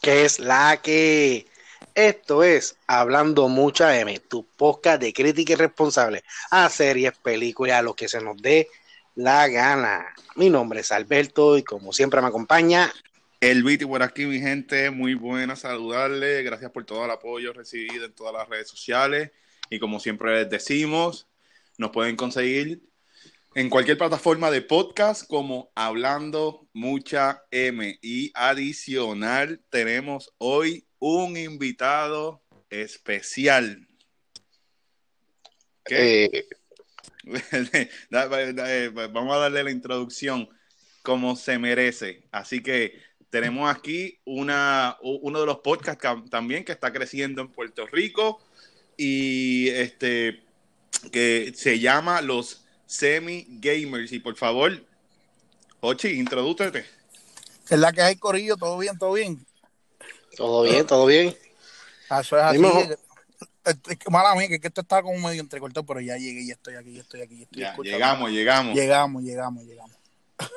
que es la que esto es Hablando Mucha M, tu podcast de crítica y responsable a series, películas, a lo que se nos dé la gana. Mi nombre es Alberto y como siempre me acompaña el Viti por aquí, mi gente. Muy buena saludarle. Gracias por todo el apoyo recibido en todas las redes sociales. Y como siempre les decimos, nos pueden conseguir en cualquier plataforma de podcast como Hablando Mucha M. Y adicional, tenemos hoy un invitado especial. ¿Qué? Eh. Vamos a darle la introducción como se merece. Así que tenemos aquí una, uno de los podcasts también que está creciendo en Puerto Rico y este que se llama Los Semi Gamers. Y por favor, Ochi, introdúcete. Es la que hay, Corillo, todo bien, todo bien. Todo bien, todo bien. Ah, eso es así. mala mía, que esto está como medio entrecortado, pero ya llegué, ya estoy aquí, ya estoy aquí. ya, llegamos, llegamos. Llegamos, llegamos, llegamos.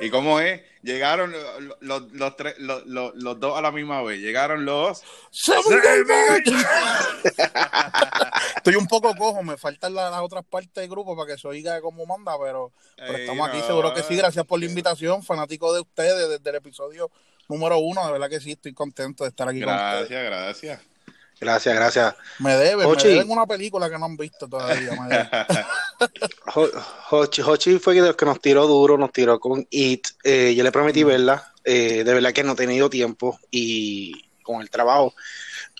¿Y cómo es? Llegaron los, los, tres, los, los, dos a la misma vez. Llegaron los. Estoy un poco cojo, me faltan las, otras partes del grupo para que se oiga como manda, pero, estamos aquí, seguro que sí. Gracias por la invitación, fanático de ustedes desde el episodio número uno. De verdad que sí, estoy contento de estar aquí gracias, con ustedes. Gracias, gracias. Gracias, gracias. Me deben, me deben una película que no han visto todavía. Hochi, fue el que nos tiró duro, nos tiró con It. Eh, yo le prometí verla. Eh, de verdad que no he tenido tiempo y con el trabajo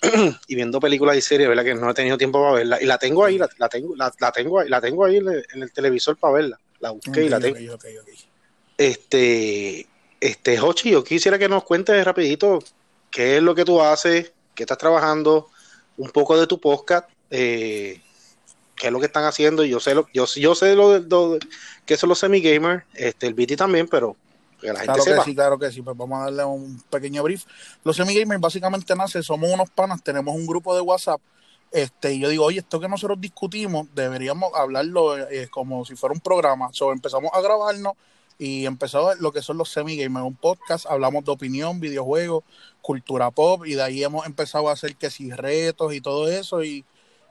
y viendo películas y series, verdad que no he tenido tiempo para verla. Y la tengo ahí, la, tengo, la, tengo ahí, la tengo ahí en el, televisor para verla. La busqué y la tengo. este, este, Hochi, yo quisiera que nos cuentes rapidito qué es lo que tú haces, qué estás trabajando, un poco de tu podcast, eh, qué es lo que están haciendo. Yo sé lo, yo, yo sé lo, lo que son los semi-gamers, este, el BT también, pero que la gente claro que sí, claro que sí, pues vamos a darle un pequeño brief. Los semi-gamers básicamente nace, somos unos panas, tenemos un grupo de WhatsApp, este, y yo digo, oye, esto que nosotros discutimos, deberíamos hablarlo eh, como si fuera un programa. So, empezamos a grabarnos y empezó lo que son los semi-gamers, un podcast, hablamos de opinión, videojuegos, cultura pop, y de ahí hemos empezado a hacer que si retos y todo eso, y,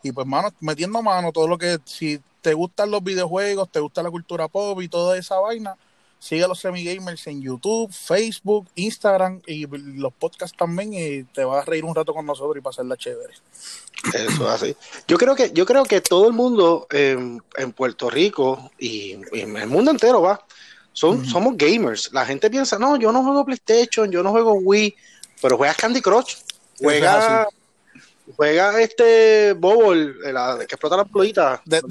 y pues mano, metiendo mano todo lo que, si te gustan los videojuegos, te gusta la cultura pop y toda esa vaina, sigue a los semi-gamers en YouTube, Facebook, Instagram y los podcasts también, y te vas a reír un rato con nosotros y pasarla chévere. Eso es así. Yo creo que, yo creo que todo el mundo en, en Puerto Rico y, y en el mundo entero va son, Somos gamers. La gente piensa, no, yo no juego PlayStation, yo no juego Wii, pero juegas Candy Crush. Juega, juega este Bobble, que explota las pluitas. De,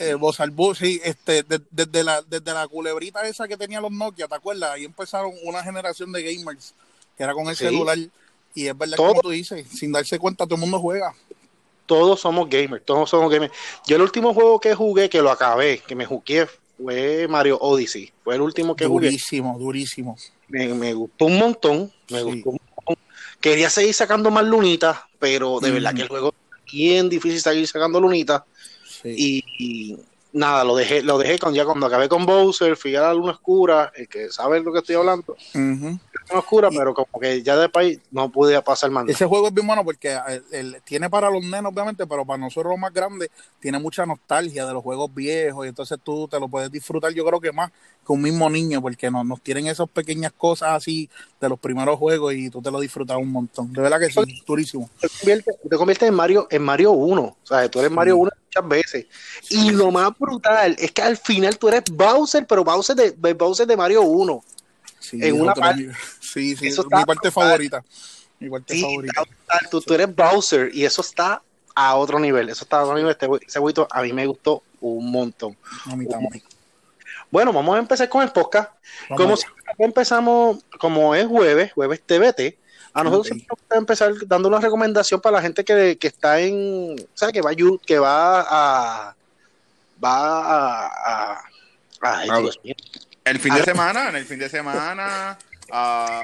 eh, sí, este, desde, la, desde la culebrita esa que tenía los Nokia, ¿te acuerdas? Ahí empezaron una generación de gamers que era con el celular. Y es verdad como tú dices, sin darse cuenta, todo el mundo juega. Todos somos gamers, todos somos gamers. Yo el último juego que jugué, que lo acabé, que me jugué, fue Mario Odyssey. Fue el último que durísimo, Durísimo, Me, gustó un montón. Me gustó Quería seguir sacando más lunitas, pero de verdad que el juego es bien difícil seguir sacando lunitas. Y, nada, lo dejé, lo dejé cuando ya cuando acabé con Bowser, fui a la luna oscura, el que sabe lo que estoy hablando. luna oscura, pero como que ya de país no pude pasar más. Ese juego es bien bueno porque eh, tiene para los nenos, obviamente, pero para nosotros los más grandes, tiene mucha nostalgia de los juegos viejos, y entonces tú te lo puedes disfrutar, yo creo que más que un mismo niño, porque nos, nos tienen esas pequeñas cosas así de los primeros juegos y tú te lo disfrutas un montón. De verdad que sí, durísimo. Te conviertes, en Mario, en Mario 1, o sea, tú eres Mario 1 muchas veces. Y lo más brutal es que al final tú eres Bowser, pero Bowser de, Bowser de Mario 1. Sí, en una parte. Sí, sí, mi parte favorita. Mi parte favorita. Tú, tú, eres Bowser y eso está a otro nivel. Eso está a otro nivel. Este, ese huito a mí me gustó un montón. Bueno, vamos a empezar con el podcast. como empezamos, como es jueves, jueves TVT, a nosotros okay. vamos a empezar dando una recomendación para la gente que, que está en, o sea, que va a, que va a, va a, a, el fin de semana, en el fin de semana,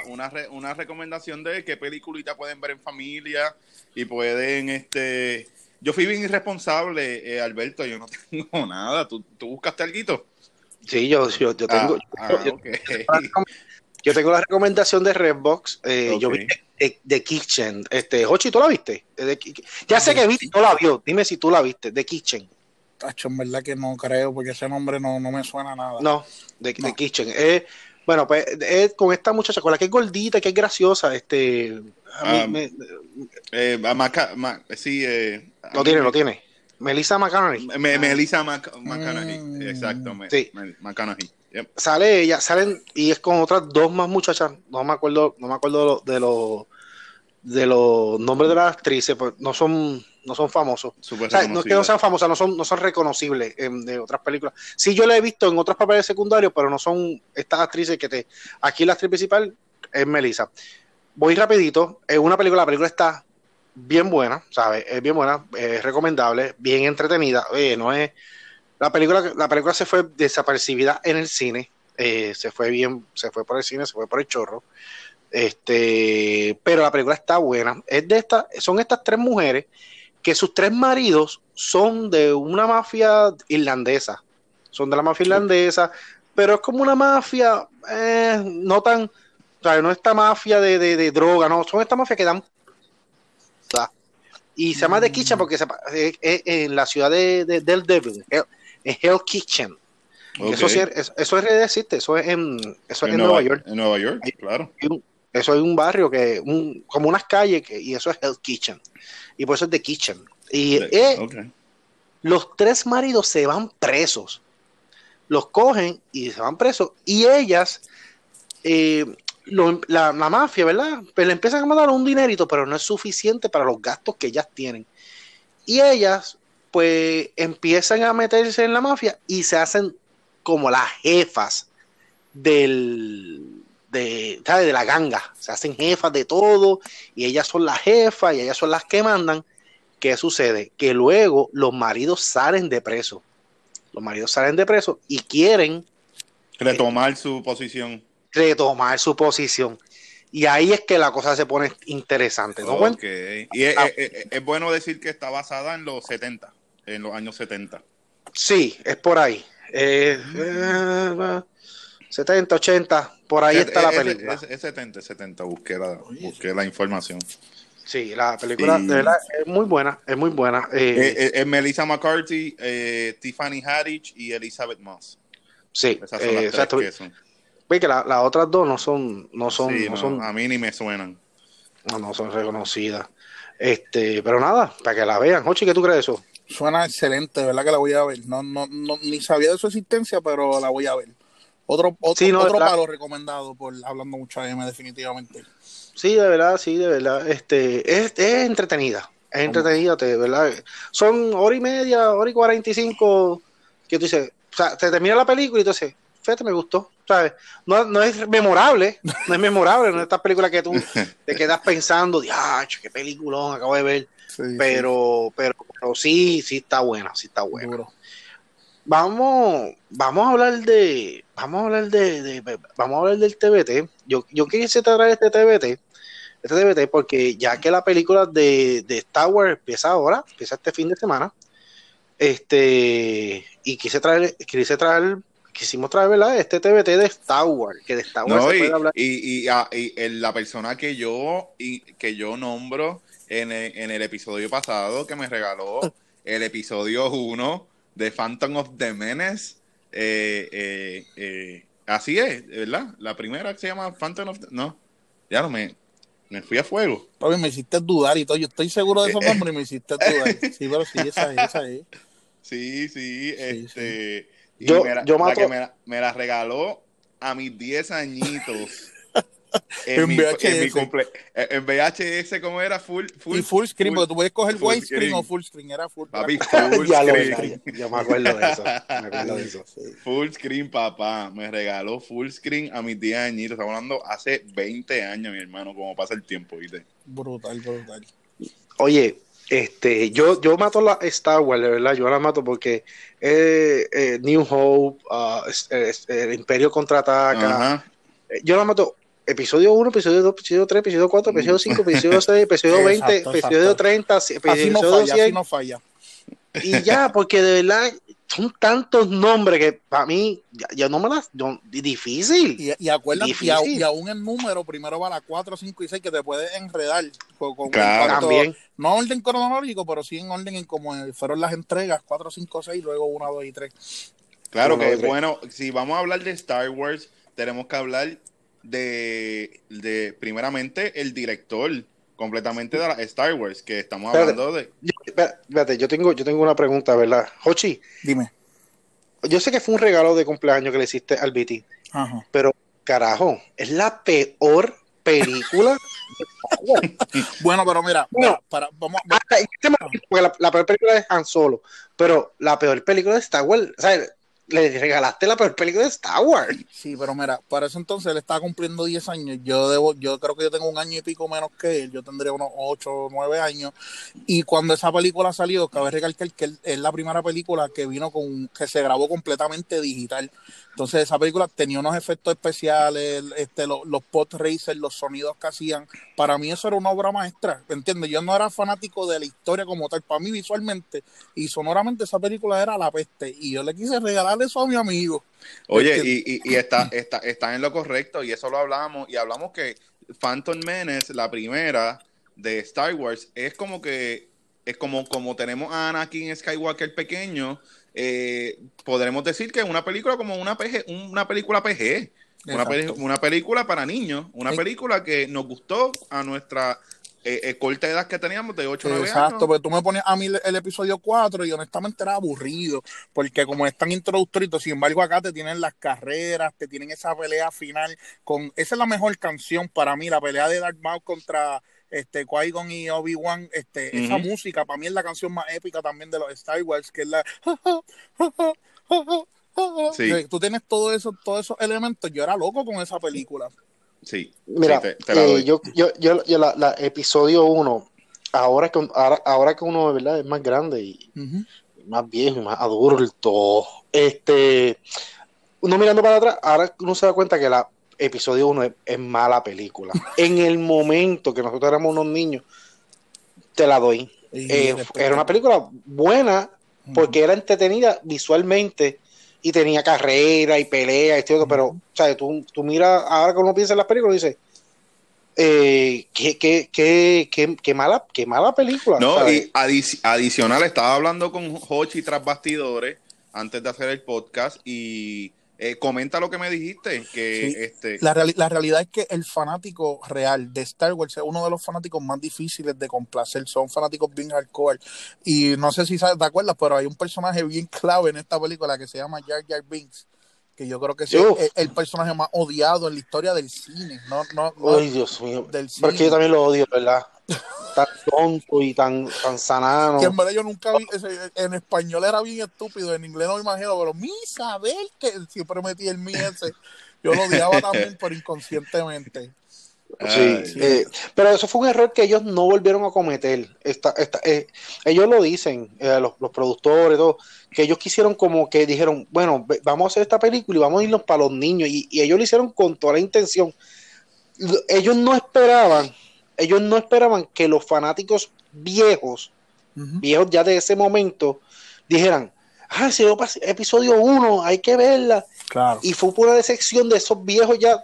una, una recomendación de qué peliculita pueden ver en familia y pueden, este, yo fui bien irresponsable, eh, Alberto, yo no tengo nada, ¿tú, tú buscaste algo? Sí, yo, yo, yo tengo. Ah, ah, Yo tengo la recomendación de Redbox. Eh, Yo vi The Kitchen. Este, Hochi, ¿tú la viste? ya sé que viste, tú la vio. Dime si tú la viste, The Kitchen. Tacho, en verdad que no creo, porque ese nombre no, me suena nada. No, The, Kitchen. bueno, pues es con esta muchacha, con la que es gordita, que es graciosa, este... A mí, um, eh, sí, eh, lo tiene, lo tiene. Melissa McConaughey. Melissa McConaughey, mm. exacto. Sí. McConaughey. Sale ella, salen y es con otras dos más muchachas. No me acuerdo, no me acuerdo de los de los nombres de las actrices, pues no son no son famosos. no es que no sean famosas, no son, no son reconocibles de otras películas. Sí, yo la he visto en otros papeles secundarios, pero no son estas actrices que te. Aquí la actriz principal es Melissa. Voy rapidito. Es una película, la película está bien buena, ¿sabes? Es bien buena, es recomendable, bien entretenida. Oye, no es. La película, la película se fue desapercibida en el cine. Eh, se fue bien, se fue por el cine, se fue por el chorro. Este, pero la película está buena. Es de esta, son estas tres mujeres que sus tres maridos son de una mafia irlandesa. Son de la mafia irlandesa, pero es como una mafia eh, no tan, o sea, no esta mafia de, de, droga, no, son esta mafia que dan y se llama The Kitchen porque es, en la ciudad de, del Devil, en Hell Kitchen. Eso, sí, eso, eso existe, eso es en, eso es en Nueva, York. En Nueva York, claro. Eso es un barrio que, un, como unas calles, que, y eso es Hell Kitchen. Y por eso es The Kitchen. Y los tres maridos se van presos. Los cogen y se van presos. Y ellas, eh, la, mafia, ¿verdad? Pues le empiezan a mandar un dinerito, pero no es suficiente para los gastos que ellas tienen. Y ellas, pues, empiezan a meterse en la mafia y se hacen como las jefas del, de, de la ganga. Se hacen jefas de todo y ellas son las jefas y ellas son las que mandan. ¿Qué sucede? Que luego los maridos salen de preso. Los maridos salen de preso y quieren retomar su posición retomar su posición. Y ahí es que la cosa se pone interesante. ¿no? Y ah. es, bueno decir que está basada en los 70, en los años 70. Sí, es por ahí. 70, 80, eh, por ahí está la película. Es, 70, 70, busqué la, busqué la información. Sí, la película de verdad es muy buena, es muy buena. Eh, eh, es Melissa McCarthy, Tiffany Haddish y Elizabeth Moss. Sí, Esas son las tres que son. Ve que las otras dos no son, no son, no, son. A mí ni me suenan. No, no son reconocidas. Este, pero nada, para que la vean. Ochi, ¿qué tú crees de eso? Suena excelente, ¿verdad? Que la voy a ver. No, no, no, ni sabía de su existencia, pero la voy a ver. Otro, otro, otro palo recomendado por hablando mucho M, definitivamente. Sí, de verdad, sí, de verdad. Este, es, es entretenida. Es entretenida, de verdad. Son hora y media, hora y cuarenta y cinco que tú dices, o sea, te termina la película y tú dices, fíjate, me gustó. ¿sabes? No, no es memorable, no es memorable, no es esta película que tú te quedas pensando, diacho, qué peliculón acabo de ver. Pero, pero, sí, sí está buena, sí está buena. Vamos, vamos a hablar de, vamos a hablar de, vamos a hablar del TBT. Yo, yo quise traer este TBT, este TBT, porque ya que la película de, de Star Wars empieza ahora, empieza este fin de semana, este, y quise traer, quise traer quisimos traer, ¿verdad? Este TBT de Star Wars, que de Star Wars se puede hablar. Y, ah, y, la persona que yo, y, que yo nombro en el, episodio pasado, que me regaló el episodio 1 de Phantom of the Menace, eh, eh, eh, así es, ¿verdad? La primera que se llama Phantom of the... No, ya no me... Me fui a fuego. me hiciste dudar y todo. Yo estoy seguro de esos nombres y me hiciste dudar. Sí, pero sí, esa es, esa es. Sí, sí, este yo, me, yo mato... la que me, la regaló a mis 10 añitos. en, en, VHS. En, mi cumple... en VHS, ¿cómo era? Full, full, y full screen, porque tú puedes coger widescreen o full screen. Era full Papi, full screen. yo me acuerdo de eso. Me acuerdo de eso. Full screen, papá. Me regaló full screen a mis 10 añitos. Estamos hablando hace 20 años, mi hermano, como pasa el tiempo, ¿viste? Brutal, brutal. Oye, este, yo, yo mato la Star Wars, de verdad, yo la mato porque eh, eh, New Hope, uh, el Imperio contraataca. Eh, yo la mato episodio 1, episodio 2, episodio 3, episodio 4, episodio 5, episodio 6, episodio 20, episodio 30, episodio 100. no falla. Y ya, porque de verdad son tantos nombres que para mí, ya, no me las. difícil. Y, y acuérdate, y, aún el número, primero va la 4, 5 y 6, que te puede enredar. Con, claro, también. No en orden cronológico, pero sí en orden en como fueron las entregas: 4, 5, 6, luego 1, 2 y 3. Claro que, bueno, si vamos a hablar de Star Wars, tenemos que hablar de, de primeramente, el director completamente de la Star Wars, que estamos hablando de. espérate, yo tengo, yo tengo una pregunta, ¿verdad? Hochi. Dime. Yo sé que fue un regalo de cumpleaños que le hiciste al BT, Ajá. pero carajo, es la peor película. bueno, pero mira, para, vamos, este la, la, peor película es Han Solo, pero la peor película de Star Wars, o sea, le regalaste la peor película de Star Wars. Sí, pero mira, para ese entonces él estaba cumpliendo 10 años. Yo debo, yo creo que yo tengo un año y pico menos que él. Yo tendría unos 8 o 9 años. Y cuando esa película salió, cabe recalcar que es la primera película que vino con, que se grabó completamente digital. Entonces esa película tenía unos efectos especiales, este, los, los pot racers, los sonidos que hacían. Para mí eso era una obra maestra, ¿entiendes? Yo no era fanático de la historia como tal. Para mí visualmente y sonoramente esa película era la peste. Y yo le quise regalar eso a mi amigo. Oye, y, y, está, está, está en lo correcto y eso lo hablamos. Y hablamos que Phantom Menace, la primera de Star Wars, es como que es como, como tenemos a Anakin Skywalker pequeño, eh, podremos decir que es una película como una, PG, una película PG, una, película para niños, una película que nos gustó a nuestra eh, eh, corta edad que teníamos de 8 o 9 años. Exacto, pero tú me pones a mí el, episodio 4 y honestamente era aburrido, porque como es tan introductorio, sin embargo acá te tienen las carreras, te tienen esa pelea final, con esa es la mejor canción para mí, la pelea de Darth Maul contra este Qui-Gon y Obi-Wan, este, esa música para mí es la canción más épica también de los Star Wars, que es la sí. Tú tienes todo eso, todos esos elementos. Yo era loco con esa película. Sí. Mira, eh, yo, yo, yo, la, episodio 1, ahora que, ahora, que uno ¿verdad? es más grande y más viejo y más adulto, este, uno mirando para atrás, ahora uno se da cuenta que la episodio 1 es, mala película. en el momento que nosotros éramos unos niños, te la doy. Eh, era una película buena porque era entretenida visualmente y tenía carrera y pelea y todo, pero, o sea, tú, tú miras, ahora que uno piensa en las películas, dice eh, qué, qué, qué, qué, mala, qué mala película. No, y adicional, estaba hablando con Hochi tras bastidores antes de hacer el podcast y eh, comenta lo que me dijiste, que este... La, la, realidad es que el fanático real de Star Wars es uno de los fanáticos más difíciles de complacer, son fanáticos bien hardcore, y no sé si sabes, te acuerdas, pero hay un personaje bien clave en esta película que se llama Jar Jar Binks, que yo creo que es el, personaje más odiado en la historia del cine, no, no, Ay, Dios mío, porque yo también lo odio, ¿verdad? Tan tonto y tan, tan sanano. Que en verdad yo nunca vi, en español era bien estúpido, en inglés no me imagino, pero mi saber que siempre metí el mi ese, yo lo odiaba también, pero inconscientemente. Sí, eh, pero eso fue un error que ellos no volvieron a cometer. Esta, esta, eh, ellos lo dicen, eh, los, los, productores, todo, que ellos quisieron como que dijeron, bueno, vamos a hacer esta película y vamos a irnos para los niños. Y, y ellos lo hicieron con toda la intención. Ellos no esperaban ellos no esperaban que los fanáticos viejos, viejos ya de ese momento, dijeran, ah, ese episodio 1, hay que verla. Y fue una decepción de esos viejos ya,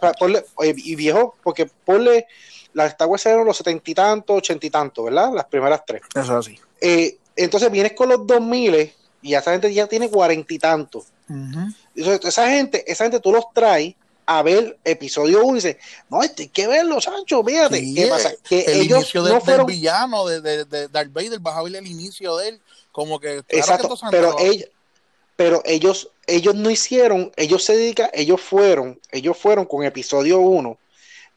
y viejos, porque ponle, las Star Wars eran los setenta y tantos, ochenta y tantos, ¿verdad? Las primeras tres. Eso así. Eh, entonces vienes con los dos miles y esa gente ya tiene cuarenta y tantos. esa gente, esa gente tú los traes a ver episodio 1 y dice, no, este hay que verlo, Sancho, fíjate, ¿qué pasa? Que el ellos inicio no fueron... del villano de, de, de, Darth Vader, vas a ver el inicio de él, como que... Exacto, pero, ellos, pero ellos, ellos no hicieron, ellos se dedican, ellos fueron, ellos fueron con episodio 1,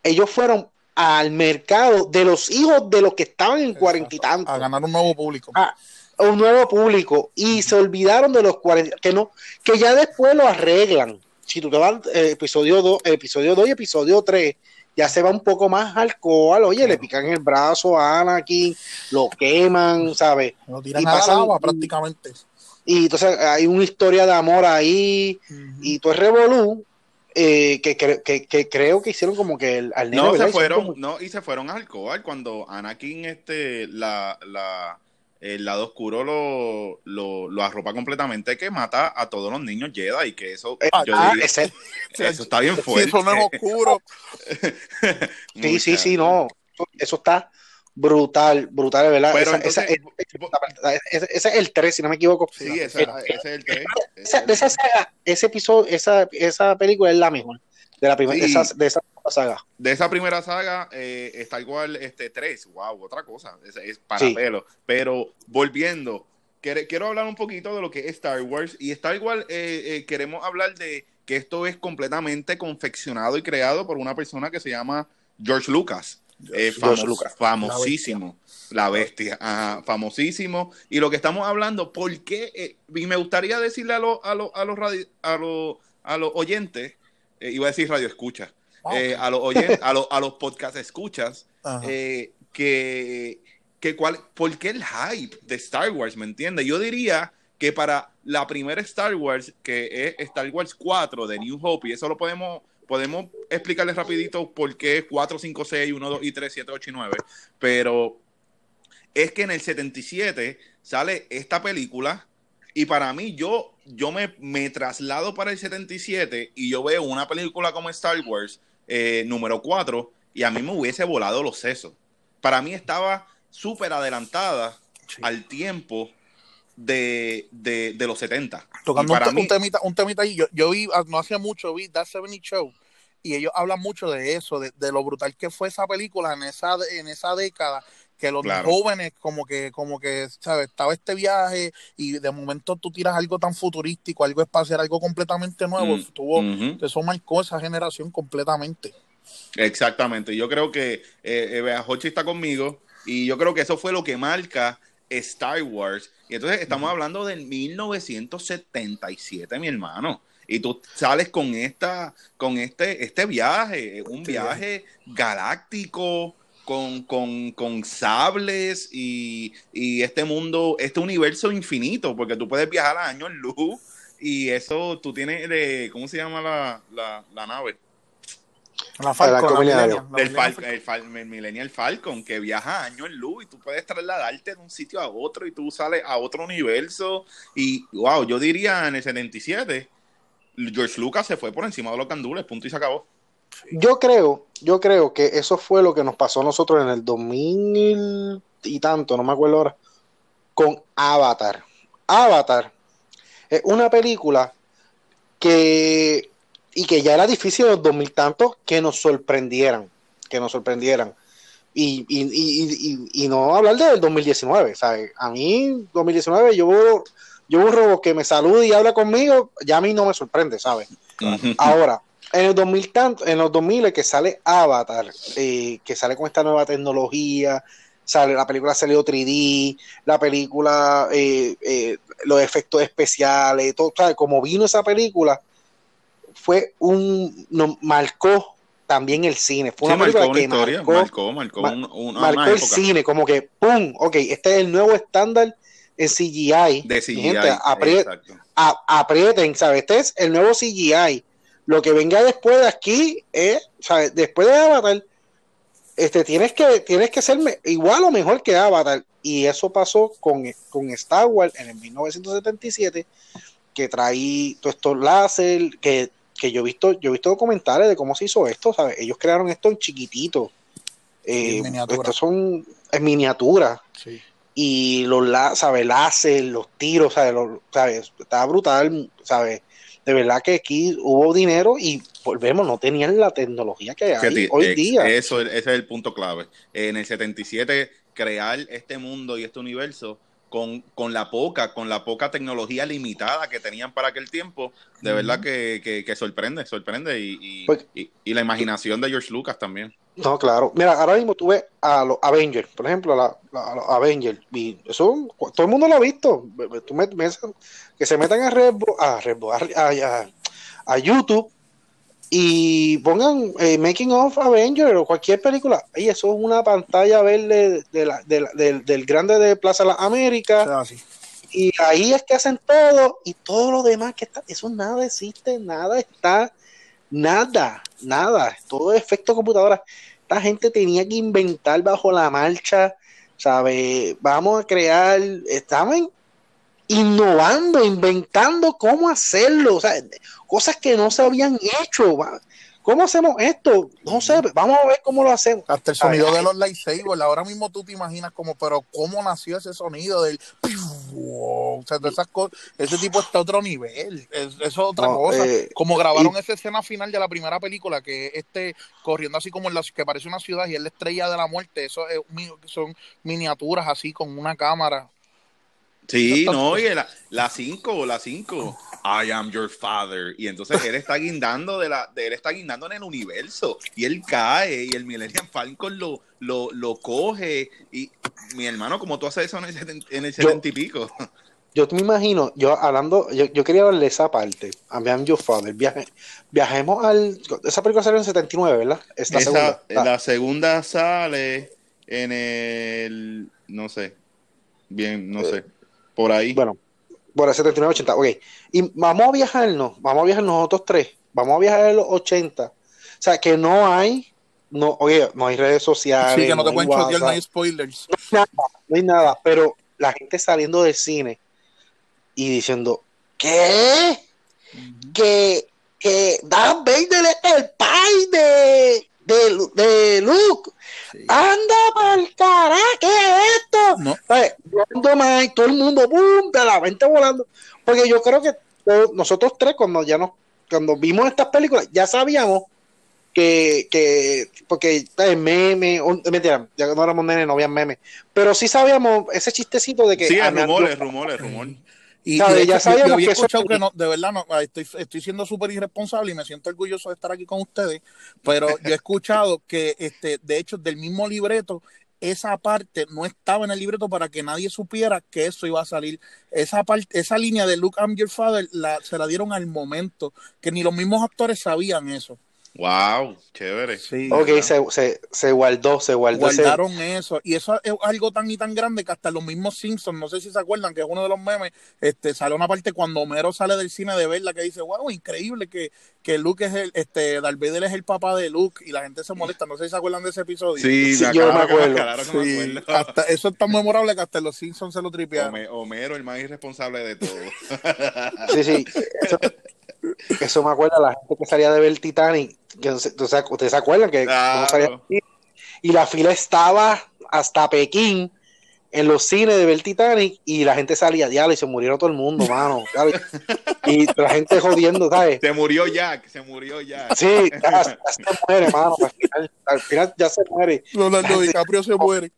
ellos fueron al mercado de los hijos de los que estaban en cuarenta y tantos. A ganar un nuevo público. A, un nuevo público. Y se olvidaron de los cuarenta, que no, que ya después lo arreglan si tú te vas eh, episodio 2, episodio 2 y episodio 3, ya se va un poco más alcohol, oye, le pican el brazo a Anakin, lo queman, ¿sabes? Lo tiran y a prácticamente. Y entonces hay una historia de amor ahí, y todo es revolú, eh, que, que, creo que hicieron como que el, al no se fueron no y se fueron al alcohol cuando Anakin este la, la el lado oscuro lo, lo, arropa completamente que mata a todos los niños Jedi y que eso eh, ah, ese, eso está bien fuerte. eso no es oscuro. sí, sí, sí, no. Eso está brutal, brutal, ¿verdad? ese, es el 3, si no me equivoco. Sí, ese, es el 3. de esa saga, ese episodio, esa, esa película es la mejor. De la primera, de, esa, de esa saga. De esa primera saga eh, está igual este 3. Wow, otra cosa. Es, para pelo. Pero volviendo, quiero, hablar un poquito de lo que es Star Wars. Y Star Wars, eh, eh, queremos hablar de que esto es completamente confeccionado y creado por una persona que se llama George Lucas. George Lucas. Famosísimo. La bestia, famosísimo. Y lo que estamos hablando, ¿por qué? y me gustaría decirle a, a, a, los, a, los, a los oyentes eh, iba a decir radio escucha, eh, a, los a, los, a los podcast escuchas, eh, que, que cuál, ¿por qué el hype de Star Wars? ¿Me entiendes? Yo diría que para la primera Star Wars, que es Star Wars 4 de New Hope, y eso lo podemos, podemos explicarles rapidito por qué es 4, 5, 6, 1, 2 y 3, 7, 8 y 9, pero es que en el 77 sale esta película y para mí, yo, yo me, me, traslado para el 77 y yo veo una película como Star Wars eh, número 4 y a mí me hubiese volado los sesos. Para mí estaba súper adelantada al tiempo de, de, los 70. Tocando un, temita, un temita ahí, yo, yo vi, ah, no hace mucho, vi That 70 Show y ellos hablan mucho de eso, de, de, lo brutal que fue esa película en esa, en esa década que los jóvenes como que como que sabes estaba este viaje y de momento tú tiras algo tan futurístico algo espacial algo completamente nuevo mm, tuvo eso marcó esa generación completamente. Exactamente yo creo que eh, eh Hochi está conmigo y yo creo que eso fue lo que marca Star Wars. Y entonces estamos hablando del 1977 mi hermano y tú sales con esta con este este viaje un viaje galáctico con, con, con sables y, y, este mundo, este universo infinito, porque tú puedes viajar a años luz y eso tú tienes de, ¿cómo se llama la, la, la nave? La Falcon, el, Millennial Falcon, que viaja a años luz y tú puedes trasladarte de un sitio a otro y tú sales a otro universo. Y wow, yo diría en el 77, George Lucas se fue por encima de los candules, punto y se acabó. Yo creo, yo creo que eso fue lo que nos pasó a nosotros en el 2000 y tanto, no me acuerdo ahora, con Avatar. Avatar es una película que y que ya era difícil en los 2000 tantos que nos sorprendieran, que nos sorprendieran. Y, y, y, y, no hablar del 2019, ¿sabes? A mí, 2019, yo, yo un robot que me saluda y habla conmigo, ya a mí no me sorprende, ¿sabes? Ahora, en el 2000 tanto, en los 2000 que sale Avatar, eh, que sale con esta nueva tecnología, sale la película salió 3D, la película, eh, eh, los efectos especiales, todo, como vino esa película, fue un, no, marcó también el cine, fue una película que marcó, marcó, marcó, el cine, como que, ¡pum! Ok, este es el nuevo estándar en CGI. De CGI, aprieten, ¿sabes? Este es el nuevo CGI lo que venga después de aquí es, ¿sabes? Después de Avatar, este, tienes que, tienes que ser igual o mejor que Avatar. Y eso pasó con, con Star Wars en el 1977, que traí todos estos láser, que, que yo he visto, yo he visto documentales de cómo se hizo esto, ¿sabes? Ellos crearon esto en chiquitito. Eh, estos son en miniatura. Y los ¿sabes? láser, los tiros, ¿sabes? Los, ¿sabes? Estaba brutal, ¿sabes? De verdad que aquí hubo dinero y volvemos, no tenían la tecnología que hay hoy día. Eso, ese es el punto clave. En el 77, crear este mundo y este universo con, con, la poca, con la poca tecnología limitada que tenían para aquel tiempo, de verdad que, que, sorprende, sorprende y, pues y, y, la imaginación de George Lucas también. No, claro. Mira, ahora mismo tuve a los Avengers, por ejemplo, a, los Avengers, y eso todo el mundo lo ha visto. Tú me, que se metan a Redbo, a, a, a, YouTube y pongan eh, Making of Avengers o cualquier película. Y eso es una pantalla verde de la, del grande de Plaza de las Américas. y ahí es que hacen todo y todo lo demás que está, eso nada existe, nada está Nada, nada, todo efecto computadora. Esta gente tenía que inventar bajo la marcha, ¿sabe? Vamos a crear, estaban innovando, inventando cómo hacerlo, o sea, cosas que no se habían hecho. ¿Cómo hacemos esto? No sé, vamos a ver cómo lo hacemos. Hasta el sonido de los lightsabers, ahora mismo tú te imaginas como, pero ¿cómo nació ese sonido del... O sea, de esas cosas, ese tipo está a otro nivel, eso es otra cosa. Eh, como grabaron esa escena final de la primera película, que este corriendo así como en las que parece una ciudad y es la estrella de la muerte, eso es, son miniaturas así con una cámara. Sí, no, oye, la 5, la 5. I am your father. Y entonces él está guindando de la, de él está guindando en el universo. Y él cae, y el Millennium Falcon lo, lo, lo coge. Y mi hermano, como tú haces eso en el, en el 70 y pico. Yo me imagino, yo hablando, yo, yo quería darle esa parte, I am your father. Viaje, viajemos al. Esa película salió en el 79, ¿verdad? Esta segunda. La segunda sale en el. No sé. Bien, no sé por ahí. Bueno, por el 79, 80. Ok. Y vamos a viajarnos, vamos a viajar nosotros tres. Vamos a viajar en los 80. O sea, que no hay, no, oye, no hay redes sociales. Sí, que no te pueden chotear, no hay spoilers. No hay nada, no hay nada. Pero la gente saliendo del cine y diciendo, ¿qué? Que, que Dan Vader es el pai de, de, de Luke. Anda mal cara, ¿qué es esto? No. todo el mundo, ¡pum! De la mente volando. Porque yo creo que nosotros tres, cuando ya nos, cuando vimos estas películas, ya sabíamos que, que porque el meme, mentira, ya no éramos nenes, no había memes, pero sí sabíamos ese chistecito de que. Sí, rumores, rumores, rumores. Y, ya sabíamos que, eso que no, de verdad, no, estoy, estoy siendo súper irresponsable y me siento orgulloso de estar aquí con ustedes, pero yo he escuchado que, este, de hecho, del mismo libreto, esa parte no estaba en el libreto para que nadie supiera que eso iba a salir. Esa parte, esa línea de Look, I'm Your Father la, se la dieron al momento, que ni los mismos actores sabían eso. Wow, chévere. Sí, ok, se, se, guardó, se guardó. Guardaron eso. Y eso es algo tan y tan grande que hasta los mismos Simpsons, no sé si se acuerdan, que es uno de los memes, este, sale una parte cuando Homero sale del cine de verla que dice, wow, increíble que, que Luke es el, este, Darth Vader es el papá de Luke y la gente se molesta. No sé si se acuerdan de ese episodio. Sí, yo me acuerdo. sí, hasta, eso es tan memorable que hasta los Simpsons se lo tripearon. Homero, el más irresponsable de todo. sí, sí. Eso, me acuerda a la gente que salía de ver Titanic que, ustedes se acuerdan que y la fila estaba hasta Pekín en los cines de ver Titanic y la gente salía diablo y se murieron todo el mundo, mano. Y la gente jodiendo, ¿sabes? Se murió Jack, se murió Jack. Sí, ya, se muere, mano. Al final, ya se muere. Leonardo DiCaprio se muere.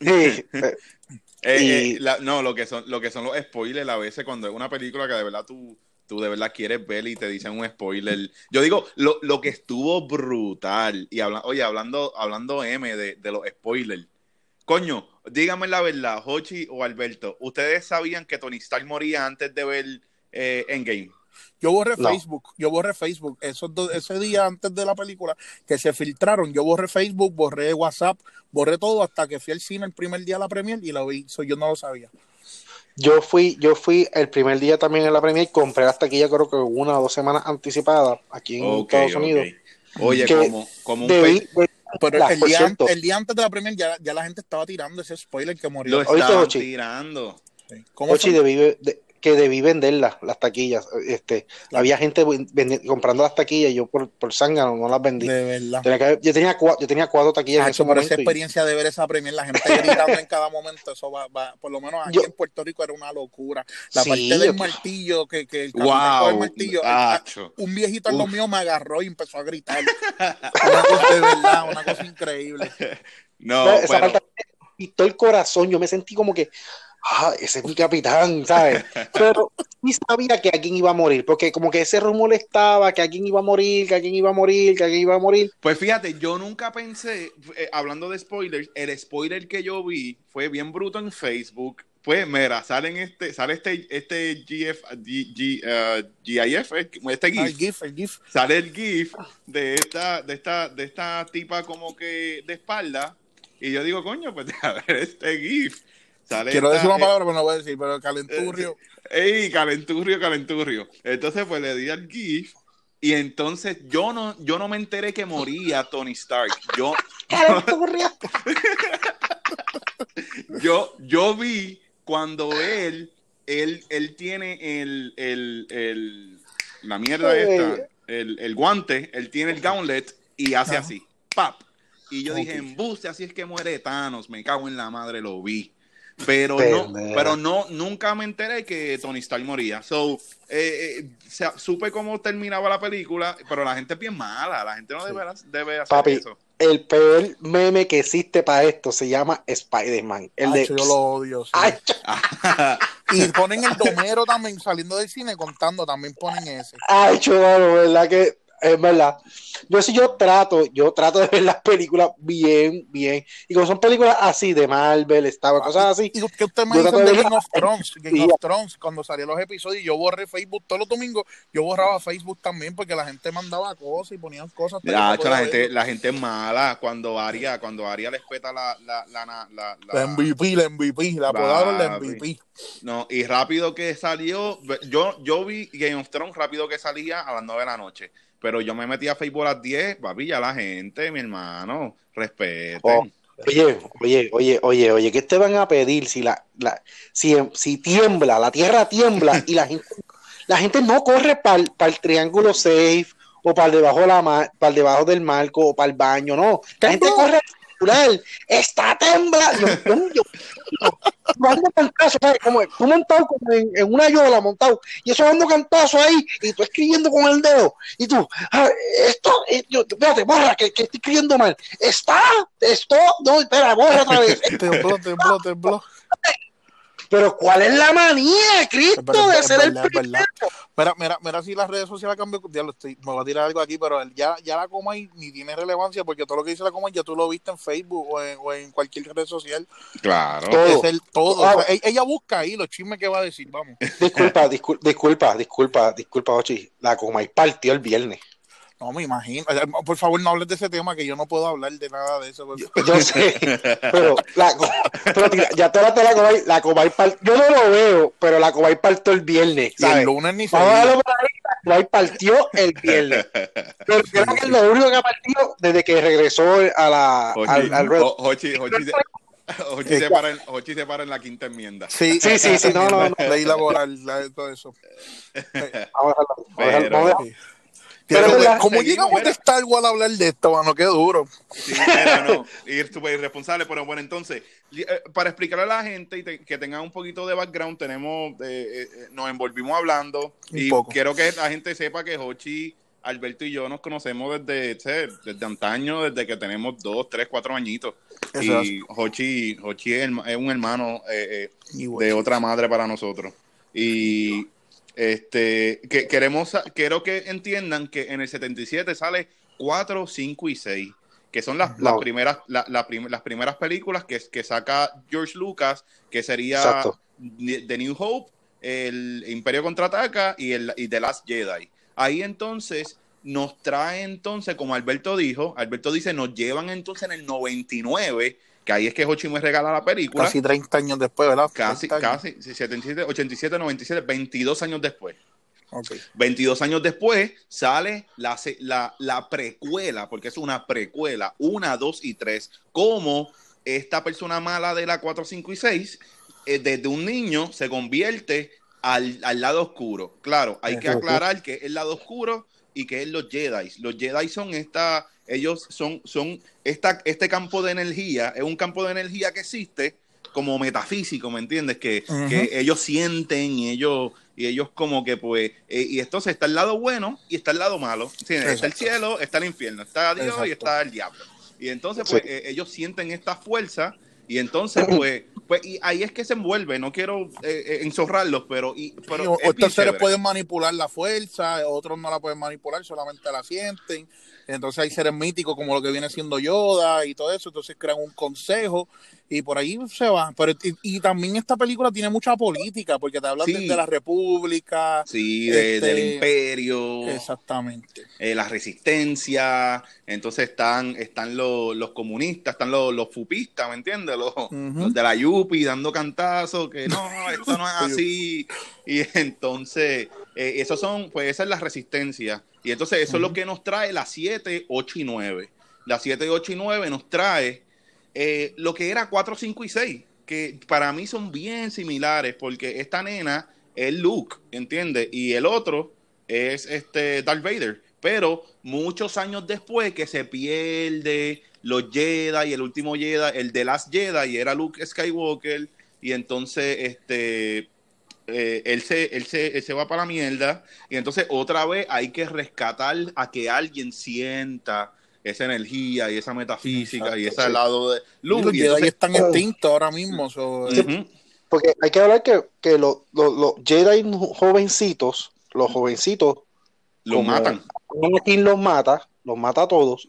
Sí. Eh, eh, no, lo que, son, lo que son los spoilers a veces cuando es una película que de verdad tú tú de verdad quieres ver y te dicen un spoiler. Yo digo, lo, lo que estuvo brutal, y habla, oye, hablando, hablando M de, de los spoilers, coño, díganme la verdad, Hochi o Alberto, ¿ustedes sabían que Tony Stark moría antes de ver eh, Endgame? Yo borré Facebook, yo borré Facebook. Esos ese día antes de la película que se filtraron, yo borré Facebook, borré WhatsApp, borré todo hasta que fui al cine el primer día de la premier y lo vi. yo no lo sabía. Yo fui, yo fui el primer día también en la Premier y compré la taquilla creo que una o dos semanas anticipada aquí en Estados Unidos. Oye, como, como un pero el día, el día, antes de la Premier ya, ya, la gente estaba tirando ese spoiler que murió. Lo estaban tirando. ¿Cómo Ochi, de, que debí venderlas, las taquillas. Este, Había gente comprando las taquillas y yo por, por zángano no las vendí. De verdad. yo, tenía cuatro, yo tenía cuatro taquillas en ese por esa experiencia de ver esa premier, la gente gritando en cada momento, eso va, va por lo menos aquí en Puerto Rico era una locura. La parte del martillo, que, que el wow, martillo, un viejito en lo mío me agarró y empezó a gritar. una cosa de verdad, una cosa increíble. No, esa parte me el corazón, yo me sentí como que ah, ese es mi capitán, ¿sabes? Pero ni sabía que alguien iba a morir, porque como que ese rumor estaba, que alguien iba a morir, que alguien iba a morir, que alguien iba a morir. Pues fíjate, yo nunca pensé, eh, hablando de spoilers, el spoiler que yo vi fue bien bruto en Facebook. Pues mira, salen este, sale este, este GF, G, uh, GIF, este GIF. Ah, el GIF, el GIF. Sale el GIF de esta, de esta, de esta tipa como que de espalda. Y yo digo, coño, pues a ver este GIF. Quiero decir una palabra, pero no voy a decir, pero calenturrio. Eh, ¡Ey, calenturrio, calenturrio! Entonces, pues le di al GIF y entonces yo no, yo no me enteré que moría Tony Stark. Yo. ¡Calenturrio! yo, yo vi cuando él, él, él tiene el, el, el la mierda esta, el, el, guante, él tiene el gauntlet y hace así, pap. Y yo dije, dije, embuste, así es que muere Thanos, me cago en la madre, lo vi. Pero no, pero no, nunca me enteré que Tony Stark moría. So, eh, eh supe cómo terminaba la película, pero la gente es bien mala, la gente no debe, debe hacer Papi, eso. El peor meme que existe para esto se llama Spider-Man. El de... Yo lo odio. y ponen el domero también saliendo del cine contando, también ponen ese. Ay, chulo, ¿verdad que es verdad. Yo sí, yo trato, yo trato de ver las películas bien, bien. Y como son películas así de Marvel, estaba cosas así. ¿Y qué usted me dice de Game of Thrones? Game of Thrones, cuando salían los episodios, yo borré Facebook todos los domingos, yo borraba Facebook también porque la gente mandaba cosas y ponían cosas. la, gente, la gente es mala cuando Aria, cuando Aria les peta la, la, la, la, la, MVP, la MVP, la apodaron la MVP. No, y rápido que salió, yo, yo vi Game of Thrones rápido que salía a las 9 de la noche pero yo me metí a Facebook a las 10, papi, ya la gente, mi hermano, respeten. Oh, oye, oye, oye, oye, oye, ¿qué te van a pedir si la, la si, si tiembla, la tierra tiembla y la gente, la gente no corre para el triángulo safe o para debajo de la para debajo del marco o para el baño, no. La gente corre está temblando. Yo, ¿sabes? Como tú montado como en, una yola, montado, y eso dando cantazos ahí, y tú escribiendo con el dedo, y tú, ah, esto, yo, espérate, borra, que, que, estoy escribiendo mal. Está, esto, no, espera, borra otra vez. tembló, tembló, tembló. Pero ¿cuál es la manía, Cristo, de ser el primero? Mira, mira, mira si las redes sociales cambian, ya lo estoy, me voy a tirar algo aquí, pero ya, ya la coma ni tiene relevancia porque todo lo que dice la coma ya tú lo viste en Facebook o en, o en cualquier red social. Claro. Todo. Es todo. Ah, ella busca ahí los chismes que va a decir, vamos. Disculpa, disculpa, disculpa, disculpa, disculpa, Ochi. La coma y partió el viernes. No, me imagino. Por favor, no hables de ese tema que yo no puedo hablar de nada de eso. Yo, sé, pero, la, pero ya te la, la Comay, la Comay yo no lo veo, pero la Comay partió el viernes. ¿sabes? el lunes ni se Vamos a partió el viernes. Pero creo que es lo único que ha partido desde que regresó a la, al, al Red. Hochi, se, para en, se para en la quinta enmienda. Sí, sí, sí, sí no, no, no. Ley laboral, todo eso. Vamos a dejarlo. Vamos a dejarlo. Pero, ¿cómo llegamos a Star Wars a hablar de esto, mano? Qué duro. Sí, pero no, ir súper irresponsable, pero bueno, entonces, eh, para explicarle a la gente y que tengan un poquito de background, tenemos, eh, eh, nos envolvimos hablando y quiero que la gente sepa que Hochi, Alberto y yo nos conocemos desde, desde antaño, desde que tenemos dos, tres, cuatro añitos. y Hochi, Hochi es, un hermano de otra madre para nosotros. Y este, que queremos, quiero que entiendan que en el 77 sale 4, 5 y 6, que son las, las primeras, las primeras películas que, que saca George Lucas, que sería The New Hope, el Imperio Contraataca y, el, y The Last Jedi. Ahí entonces nos trae entonces, como Alberto dijo, Alberto dice, nos llevan entonces en el 99 que ahí es que Hochi me regala la película. Casi 30 años después, ¿verdad? Casi, casi, 77, 87, 97, 22 años después. Okay. 22 años después sale la, la, la, precuela, porque es una precuela, 1, 2 y 3, como esta persona mala de la 4, 5 y 6, eh, desde un niño se convierte al, al lado oscuro. Claro, hay que aclarar que el lado oscuro y que es los Jedi. Los Jedi son esta ellos son, son esta, este campo de energía, es un campo de energía que existe como metafísico, ¿me entiendes? Que, ellos sienten y ellos, y ellos como que pues, eh, y entonces está el lado bueno y está el lado malo. Está el cielo, está el infierno, está Dios y está el diablo. Y entonces pues eh, ellos sienten esta fuerza y entonces pues, pues y ahí es que se envuelve, no quiero eh, enzorrarlos, pero... Y, pero otros seres pueden manipular la fuerza, otros no la pueden manipular, solamente la sienten. Entonces hay seres míticos como lo que viene siendo Yoda y todo eso, entonces crean un consejo y por ahí se va. Pero, y, también esta película tiene mucha política, porque te hablan de, la república. Sí, del este, imperio. Exactamente. Eh, la resistencia. Entonces están, están los, los comunistas, están los, los fupistas, ¿me entiendes? Los, de la Yupi dando cantazos, que no, esto no es así. y entonces, eh, esos son, pues esa es la resistencia. Y entonces eso es lo que nos trae la 7, 8 y 9. La 7, 8 y 9 nos trae eh, lo que era 4, 5 y 6, que para mí son bien similares, porque esta nena es Luke, ¿entiendes? Y el otro es este Darth Vader. Pero muchos años después que se pierde los Jedi y el último Jedi, el de Last Jedi, y era Luke Skywalker, y entonces este eh, él, se, él, se, se, va para la mierda y entonces otra vez hay que rescatar a que alguien sienta esa energía y esa metafísica y ese lado de luz. Y, los Jedi están extintos ahora mismo. Porque hay que hablar que, que los Jedi jovencitos, los jovencitos, los matan. Anakin los mata, los mata a todos.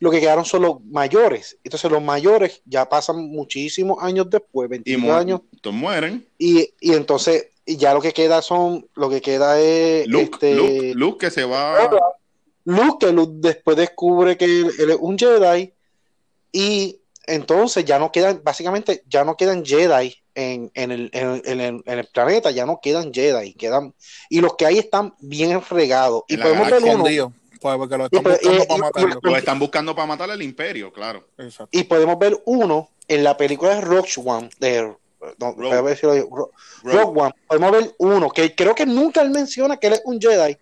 Lo que quedaron son los mayores. Entonces los mayores ya pasan muchísimos años después, 25 años. mueren. Y, y entonces y ya lo que queda son, lo que queda es Luke, este, Luke, que se va. Luke, que después descubre que él, es un Jedi, y entonces ya no quedan, básicamente ya no quedan Jedi en, en, el, en, el, en, el, planeta, ya no quedan Jedi, quedan, y los que hay están bien regados. Y podemos ver uno. Pues porque lo están buscando para matarlo. Lo están buscando para matar al imperio, claro. Y podemos ver uno en la película de Rogue One, de no, Rogue. One, podemos ver uno, que creo que nunca él menciona que él es un Jedi,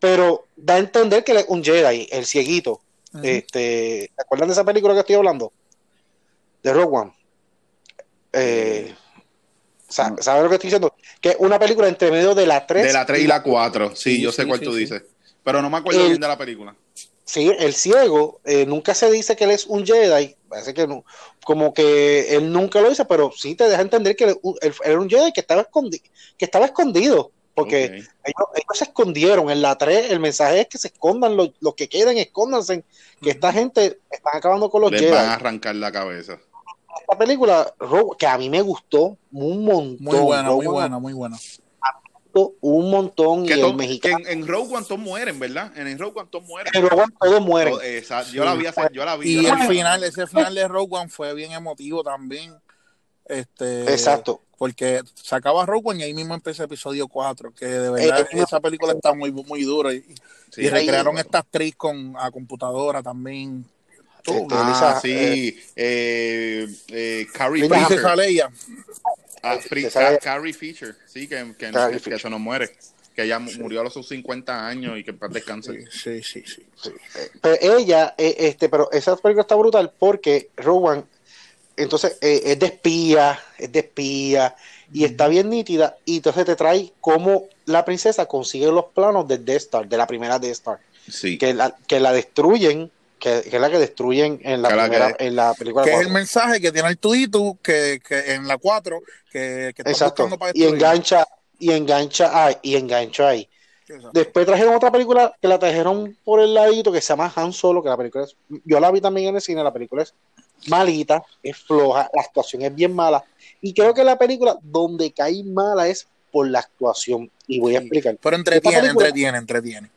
pero da a entender que él es un Jedi, el cieguito. este, ¿Te acuerdan de esa película que estoy hablando? De Rogue One. Eh, ¿Sabes lo que estoy diciendo? Que es una película entre medio de la 3. De la 3 y la 4, sí, yo sé cuál tú dices. Pero no me acuerdo bien de la película. Sí, el ciego, eh, nunca se dice que él es un Jedi, parece que no, como que él nunca lo dice, pero sí te deja entender que él, era un Jedi que estaba, escondido, que estaba escondido, porque ellos, se escondieron. En la 3 el mensaje es que se escondan, los, que queden, escóndanse, que esta gente están acabando con los Les van a arrancar la cabeza. Esta película, que a mí me gustó un montón. Muy buena, muy buena, muy buena un montón que, y el mexicano. Que en, Rogue One todos mueren, ¿verdad? En, Rogue One todos mueren. En Rogue One todos mueren. yo, la vi yo la vi. Y el final, ese final de Rogue One fue bien emotivo también. Este, Exacto. Porque se acaba Rogue One y ahí mismo empezó el episodio 4, que de verdad eh, esa película está muy, muy dura. Y, recrearon esta actriz con a computadora también. ah, sí. Eh, eh, Carrie Ah, Carrie Fisher, sí, que, que, que, se nos muere. Que ella murió a los 50 años y que para descanse. Sí, sí, sí. Pero ella, eh, este, pero esa película está brutal porque Rowan, entonces, eh, es de espía, es de espía, y está bien nítida, y entonces te trae cómo la princesa consigue los planos de Death Star, de la primera Death Star. Sí. Que la, que la destruyen que, es la que destruyen en la, primera, en la película. Que es el mensaje que tiene el Tuditu que, que en la 4 que, que Exacto. y engancha y engancha ahí y engancha ahí. Después trajeron otra película que la trajeron por el ladito que se llama Han Solo, que la película es, yo la vi también en el cine, la película es malita, es floja, la actuación es bien mala y creo que la película donde cae mala es por la actuación y voy a explicar. Pero entretiene, entretiene, entretiene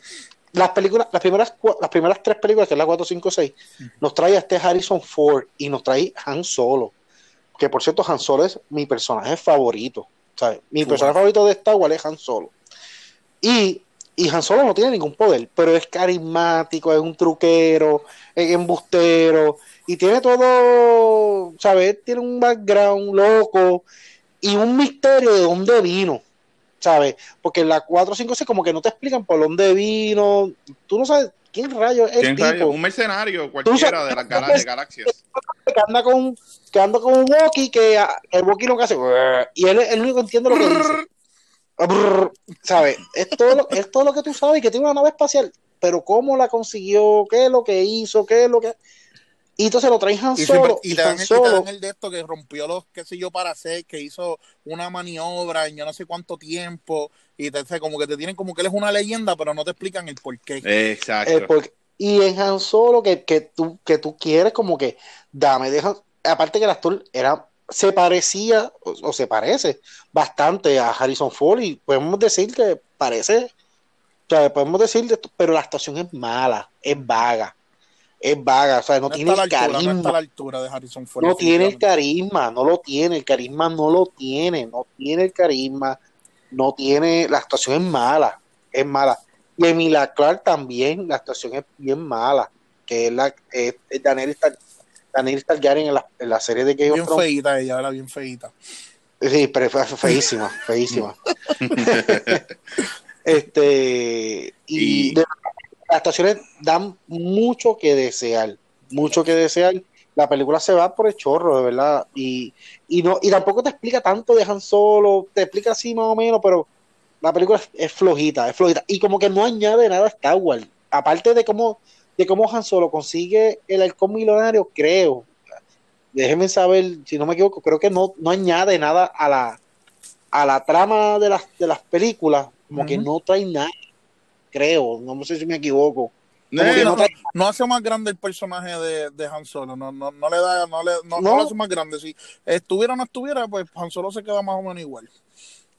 las películas, las primeras, las primeras tres películas, que es la 4, 5, 6, nos trae a este Harrison Ford y nos trae Han Solo. Que por cierto, Han Solo es mi personaje favorito. ¿sabes? Mi personaje favorito de Star Wars es Han Solo. Y, y Han Solo no tiene ningún poder, pero es carismático, es un truquero, es embustero, y tiene todo, ¿sabes? Tiene un background loco y un misterio de dónde vino. ¿Sabes? Porque en la 4, 5, 6 como que no te explican por dónde vino, tú no sabes quién rayo es el tipo. Un mercenario cualquiera de las galaxias. Que anda con, que anda con un walkie, que el walkie lo que hace, y él, él único entiende lo que dice. ¿Sabes? Es todo, lo, es todo lo que tú sabes, que tiene una nave espacial, pero cómo la consiguió, qué es lo que hizo, qué es lo que... Y entonces lo traen Han Solo. Y, te dan, el, de esto que rompió los, qué sé yo, para hacer, que hizo una maniobra en yo no sé cuánto tiempo. Y te, como que te tienen como que él es una leyenda, pero no te explican el por qué. Exacto. y en Han Solo, que, que, tú, que tú quieres como que, dame, deja. Aparte que el actor era, se parecía, o, se parece bastante a Harrison Ford, y podemos decir que parece, o sea, podemos decir, pero la actuación es mala, es vaga es vaga, o sea, no, tiene el carisma. No, la altura de Harrison Ford, no tiene el carisma, no lo tiene, el carisma no lo tiene, no tiene el carisma, no tiene, la actuación es mala, es mala. Y Emilia Clark también, la actuación es bien mala, que es la, es, Daniel Daniel Targaryen en la, en la serie de Game Bien feíta ella, era bien feíta. Sí, pero fue feísima, feísima. este, y, Y- de- las actuaciones dan mucho que desear, mucho que desear. La película se va por el chorro, de verdad, y, y no, y tampoco te explica tanto de Han Solo, te explica así más o menos, pero la película es, es flojita, es flojita, y como que no añade nada a Star Wars, aparte de cómo, de cómo Han Solo consigue el halcón milenario, creo, déjenme saber, si no me equivoco, creo que no, no añade nada a la, a la trama de las, de las películas, como que no trae nada, creo, no sé si me equivoco. No, no hace más grande el personaje de, de Han Solo, no, no, no le da, no le, no, no No. lo hace más grande. Si estuviera o no estuviera, pues Han Solo se queda más o menos igual.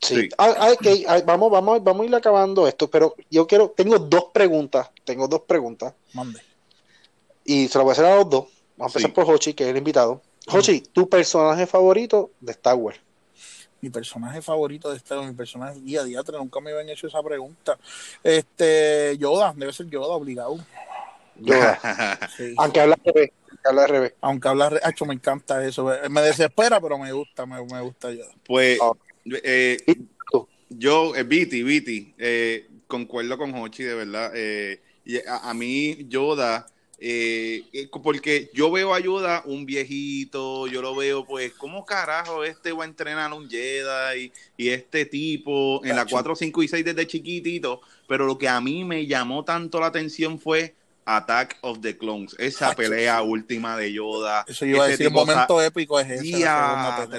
Sí. Sí. Ah, ah, ah, vamos, vamos, vamos a ir acabando esto, pero yo quiero, tengo dos preguntas, tengo dos preguntas, Mande. y se las voy a hacer a los dos. Vamos a empezar Sí. por Hochi, que es el invitado. Hochi, tu personaje favorito de Star Wars. Mi personaje favorito de Star Wars, mi personaje guía diatra, nunca me habían hecho esa pregunta. Este, Yoda, debe ser Yoda, obligado. Yoda. Sí. aunque habla al revés, aunque habla al revés. Aunque hablar, re- Acho, me encanta eso. Me desespera, pero me gusta, me, me gusta Yoda. Pues Ah. eh, yo, eh, Viti, Viti, eh, concuerdo con Hochi, de verdad. eh, y a, a mí, Yoda, eh, eh, porque yo veo a Yoda un viejito, yo lo veo, pues, ¿cómo carajo este va a entrenar un Jedi? Y, y este tipo en la Tacho. 4, 5 y 6 desde chiquitito. Pero lo que a mí me llamó tanto la atención fue Attack of the Clones, esa pelea última de Yoda. Eso iba a decir, momento épico es ese.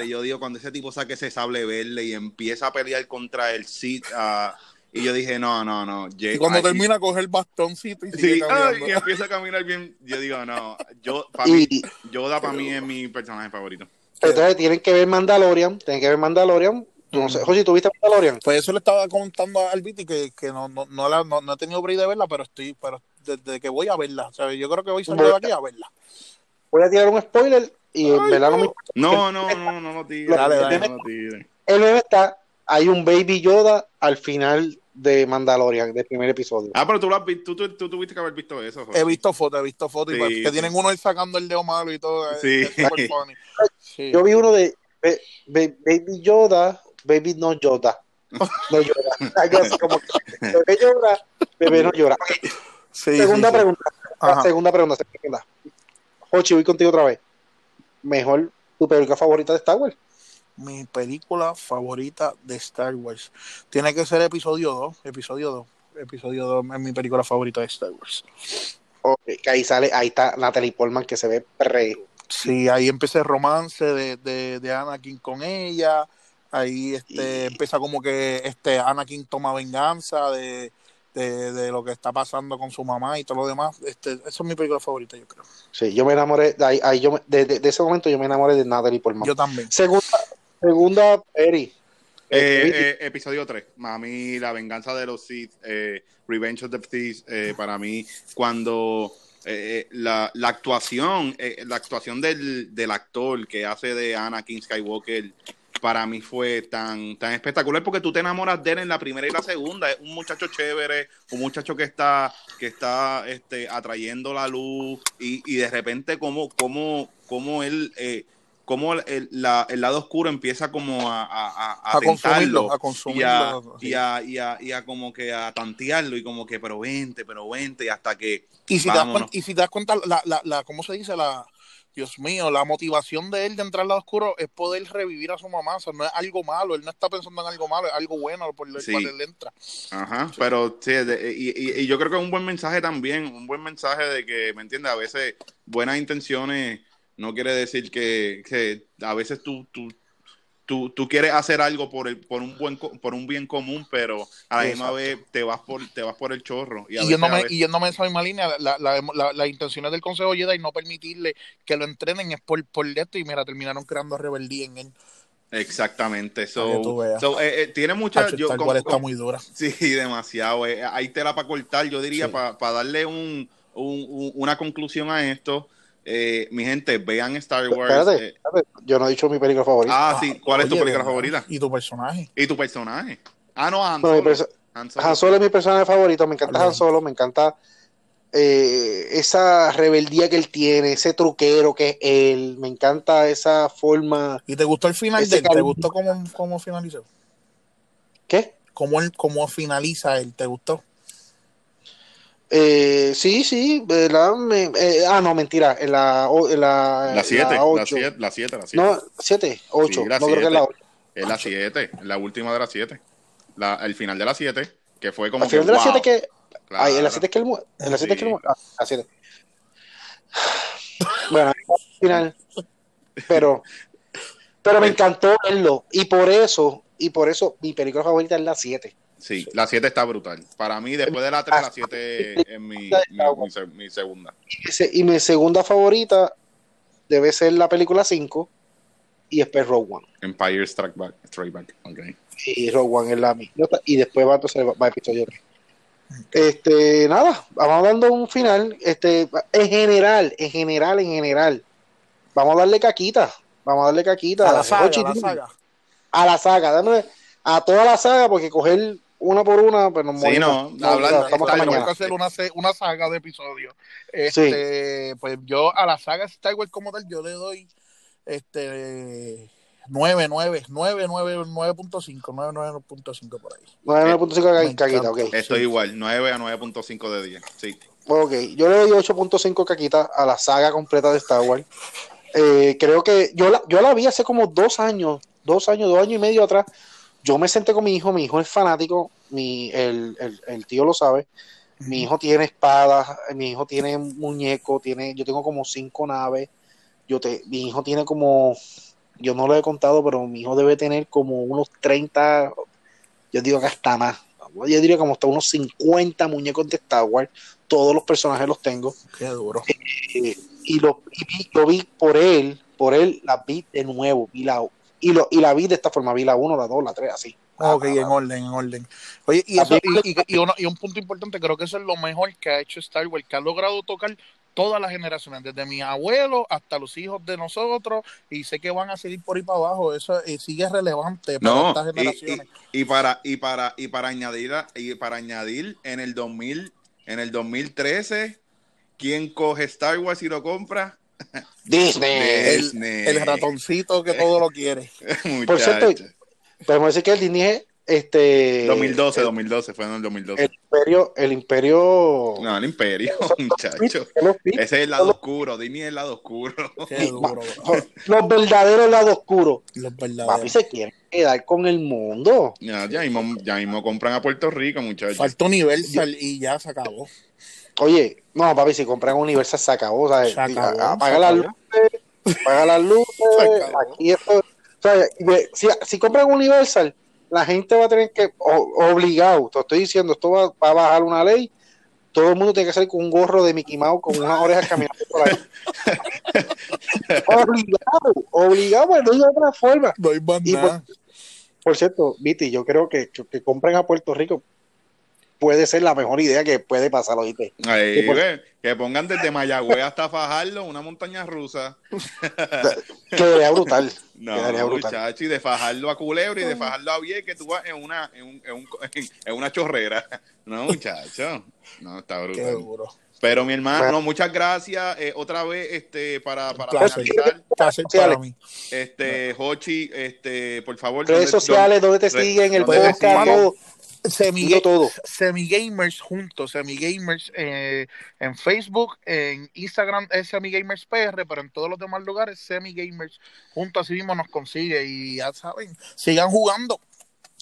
yo digo, cuando ese tipo saque ese sable verde y empieza a pelear contra el Sith, ah, y yo dije, no, no, no. Y cuando ay, termina a coger el bastoncito y sigue Sí, ay, caminando. y empieza a caminar bien. Yo digo, no, yo, para mí, Y Yoda para mí es mi personaje favorito. entonces tienen que ver Mandalorian, tienen que ver Mandalorian. No sé, Hochi, ¿tú viste Mandalorian? Pues eso le estaba contando a Albiti que, que no, no, no, la- no, no he tenido break de verla, pero estoy, pero desde que voy a verla, ¿sabes? Yo creo que voy saliendo de aquí a verla. Voy a tirar un spoiler y en verdad no me No, no, no, no lo tires. Dale, dale. No lo tires. el bebé está, hay un baby Yoda al final de Mandalorian, del primer episodio. Ah, pero tú, lo has visto, tú, tú, tú tuviste que haber visto eso. Jorge. He visto fotos, he visto fotos, Sí, pues, que tienen uno ahí sacando el dedo malo y todo. es- Sí. Es, super funny. Sí. Yo vi uno de ba- ba- Baby Yoda, Baby no Yoda. No llora. Algo así como que bebé llora, bebé no llora. Sí, segunda sí, sí. pregunta. Segunda pregunta. Segunda. Hochi, voy contigo otra vez. Mejor tu película favorita de Star Wars. Mi película favorita de Star Wars. Tiene que ser episodio 2. Episodio 2. Episodio 2 es mi película favorita de Star Wars. Ok, que ahí sale, ahí está Natalie Portman que se ve pre. Sí, ahí empieza el romance de, de, de Anakin con ella. Ahí este, Y- empieza como que este Anakin toma venganza de, de, de lo que está pasando con su mamá y todo lo demás. Este, esa es mi película favorita, yo creo. Sí, yo me enamoré, de, ahí, ahí yo me- de, de- de ese momento yo me enamoré de Natalie Portman. Yo también. Segunda, segunda, Eri. Eh, Eh, eh, episodio 3. A mí, La venganza de los Sith, eh, Revenge of the Sith, eh, para mí, cuando eh, la, la actuación, la actuación del, del actor que hace de Anakin Skywalker, para mí fue tan, tan espectacular porque tú te enamoras de él en la primera y la segunda. Es un muchacho chévere, un muchacho que está, que está este, atrayendo la luz y, y de repente como, como, como él... Eh, como el, la- el lado oscuro empieza como a, a, a, A consumirlo, a y a, consumirlo. y, a, y, a, y a como que a tantearlo y como que pero vente, pero vente y hasta que Y si, te das y si te das cuenta, la, la, la, ¿cómo se dice? La, Dios mío, la motivación de él de entrar al lado oscuro es poder revivir a su mamá. O sea, no es algo malo, él no está pensando en algo malo, es algo bueno por el Sí. cual él entra. Ajá, pero sí, de- y, y- y yo creo que es un buen mensaje también, un buen mensaje de que, ¿me entiendes? A veces buenas intenciones no quiere decir que, que a veces tú, tú, tú, tú quieres hacer algo por el, por un buen por un bien común, pero a la misma vez te vas por, te vas por el chorro. Y, a Y veces- yéndome, a veces- y esa misma línea, la, la, la, las intenciones del Consejo Jedi no permitirle que lo entrenen es por, por esto y mira, terminaron creando rebeldía en él. Exactamente, so, so, eh, eh, tiene mucha, yo, como- cual está muy dura. Sí, demasiado. eh, Hay tela para cortar, yo diría, Sí. para darle un, un- un- una conclusión a esto. Eh, mi gente, vean Star Wars. Espérate, eh, espérate, yo no he dicho mi película favorita. ah, sí, ¿cuál es tu película favorita? ¿Y tu personaje? ¿Y tu personaje? Ah, no, Han Solo. perso- Han Solo. Han Solo es mi personaje favorito, me encanta Bien. Han Solo, me encanta eh, esa rebeldía que él tiene, ese truquero que es él, me encanta esa forma. ¿Y te gustó el final de él? ¿Te gustó cómo, cómo finalizó? ¿Qué? ¿Cómo, él, ¿Cómo finaliza él? ¿Te gustó? Eh, sí, sí, ¿verdad? Eh, ah, no, mentira, en la 7, la 7, la 7, la 7. No, 7, 8, no creo que es la 8. Es la 7, la última de la 7. El final de la 7, que fue como. El final de la 7 que. Claro. Ay, en la 7 es que muere. En la 7 sí. es que muere. Ah, la 7. Bueno, al final. Pero. Pero me encantó verlo. Y por eso, y por eso, mi película favorita es la 7. Sí, la 7 está brutal. Para mí, después de la 3, la 7 es mi, mi, mi, segunda. Y mi segunda favorita debe ser la película 5 y después Rogue One. Empire Strike Back. Strike Back. Okay. Y Rogue One es la misma. Y después va entonces va episodio 3. Este, nada, vamos dando un final. Este, en general, en general, en general, vamos a darle caquita. Vamos a darle caquita. A la saga, a la saga. A la saga, dándole a toda la saga, porque coger una por una, pues nos sí, no, no, hablando, estamos está, mañana. hacer una, una saga de episodios. Este, sí. pues yo a la saga Star Wars como tal, yo le doy este 9, 9, 9, 9, 9.5, 9, 9.5 por ahí. 9.5 caquita, ok. Estoy sí. igual, 9 a 9.5 de 10, sí. Ok, yo le doy 8.5 caquita a la saga completa de Star Wars. Eh, creo que yo la, yo la vi hace como dos años, dos años, dos años y medio atrás. Yo me senté con mi hijo, mi hijo es fanático, mi, el, el, el tío lo sabe. Mi hijo tiene espadas, mi hijo tiene muñeco, tiene, yo tengo como cinco naves. Yo te, mi hijo tiene como yo no lo he contado, pero mi hijo debe tener como unos 30, yo digo que hasta más. Yo diría como hasta unos 50 muñecos de Star Wars. Todos los personajes los tengo. Qué duro. Eh, y, lo, y vi, lo vi por él, por él la vi de nuevo. Vi la, y, lo, y la vi de esta forma. Vi la 1, la 2, la 3, así. Ah, ok, en orden, en orden. Oye, y, eso, y, y, y, uno, y, un punto importante, creo que eso es lo mejor que ha hecho Star Wars, que ha logrado tocar todas las generaciones, desde mis abuelos hasta los hijos de nosotros, y sé que van a seguir por ahí para abajo, eso eh, sigue relevante para no, estas generaciones. Y, y, para y para y para añadir y para añadir en el 2000 en el 2013 ¿quién coge Star Wars y lo compra? Disney. Disney. El, el, ratoncito que todo lo quiere. por cierto, podemos decir que el Disney este 2012 el, 2012 fue en el 2012 el imperio el imperio. No el imperio muchacho. ese es el lado oscuro Disney es el lado oscuro. Duro, los verdaderos lados oscuros. Los verdaderos. Papi se quieren quedar con el mundo. Ya, ya, mismo, ya mismo compran a Puerto Rico muchachos falta Universal y ya se acabó oye no papi si compran Universal se acabó ¿sabes? Se acabó, apaga las luces apaga las luces aquí esto o sea, si, si compran Universal la gente va a tener que, obligado, te estoy diciendo, esto va, va, a bajar una ley, todo el mundo tiene que salir con un gorro de Mickey Mouse, con unas orejas caminando por ahí. obligado, obligado, no hay otra forma. No hay más. Por, por, cierto, Viti, yo creo que, que, que compren a Puerto Rico puede ser la mejor idea que puede pasar, ¿oíste? Ahí, que, por... que, pongan desde Mayagüez hasta Fajardo una montaña rusa. Quedaría brutal. No, Quedaría brutal. muchacho, y de Fajardo a Culebra y de Fajardo a Vieques, que tú vas en una, en, un, en, un, en una chorrera. No, muchacho. No, está brutal. Qué duro. Pero mi hermano, bueno. muchas gracias eh, otra vez este para para mí. Este Hochi, este por favor, redes sociales donde te siguen el podcast Semi, todo. Semigamers juntos, Semigamers eh, en Facebook, en Instagram es Semigamers PR, pero en todos los demás lugares Semigamers juntos así mismo nos consigue y ya saben, sigan jugando.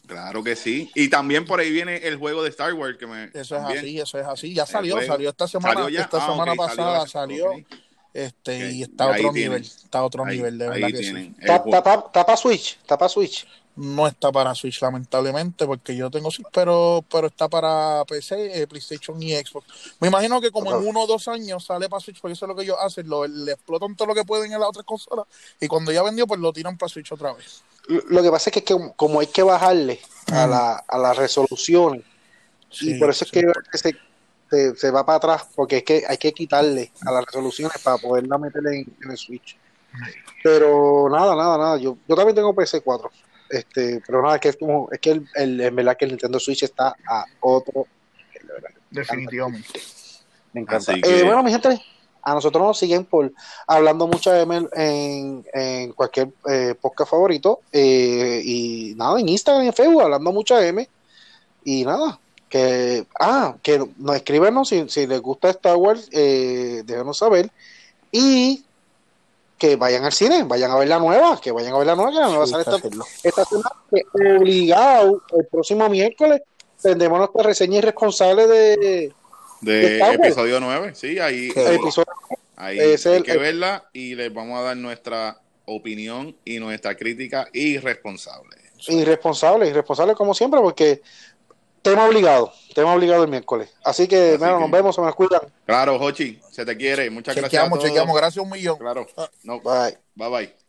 Claro que sí. Y también por ahí viene el juego de Star Wars que me Eso también. es así, eso es así. Ya salió, salió esta semana, ¿Salió esta ah, semana okay, pasada salió. salió okay. Este, okay. y está a otro nivel, está a otro ahí, nivel, de verdad que sí. Tapa, tapa Switch, tapa Switch no está para Switch lamentablemente porque yo tengo Switch pero pero está para PC, eh, PlayStation y Xbox. Me imagino que como en uno o dos años sale para Switch porque eso es lo que ellos hacen lo, le explotan todo lo que pueden en las otras consolas y cuando ya vendió pues lo tiran para Switch otra vez. Lo que pasa es que, que como hay que bajarle a, la, a las resoluciones sí, y por eso sí. es que se, se, se, va para atrás porque es que hay que quitarle a las resoluciones para poderla meterle en, en el Switch. Pero nada, nada, nada yo, yo también tengo PC4 este, pero nada, es que es como, es que el, el, en verdad que el Nintendo Switch está a otro Definitivamente. Me encanta. Eh, bueno, mi gente, a nosotros nos siguen por hablando mucho de M en, en cualquier eh, podcast favorito. Eh, y nada, en Instagram y en Facebook, hablando mucho de M. Y nada, que, ah, que nos escríbenos si, si les gusta Star Wars, eh, déjenos saber. Y que vayan al cine, vayan a ver la nueva, que vayan a ver la nueva, que la nueva sale esta, semana, obligado el próximo miércoles tendremos nuestra reseña irresponsable de, de, episodio 9, sí, ahí, ahí hay que verla y les vamos a dar nuestra opinión y nuestra crítica irresponsable. Irresponsable, irresponsable como siempre, porque tema obligado, tema obligado el miércoles. Así que, nos vemos, se me cuidan. Claro, Jochi, se te quiere. Muchas gracias. Chequeamos, chequeamos, gracias un millón. Claro. No, bye. Bye bye.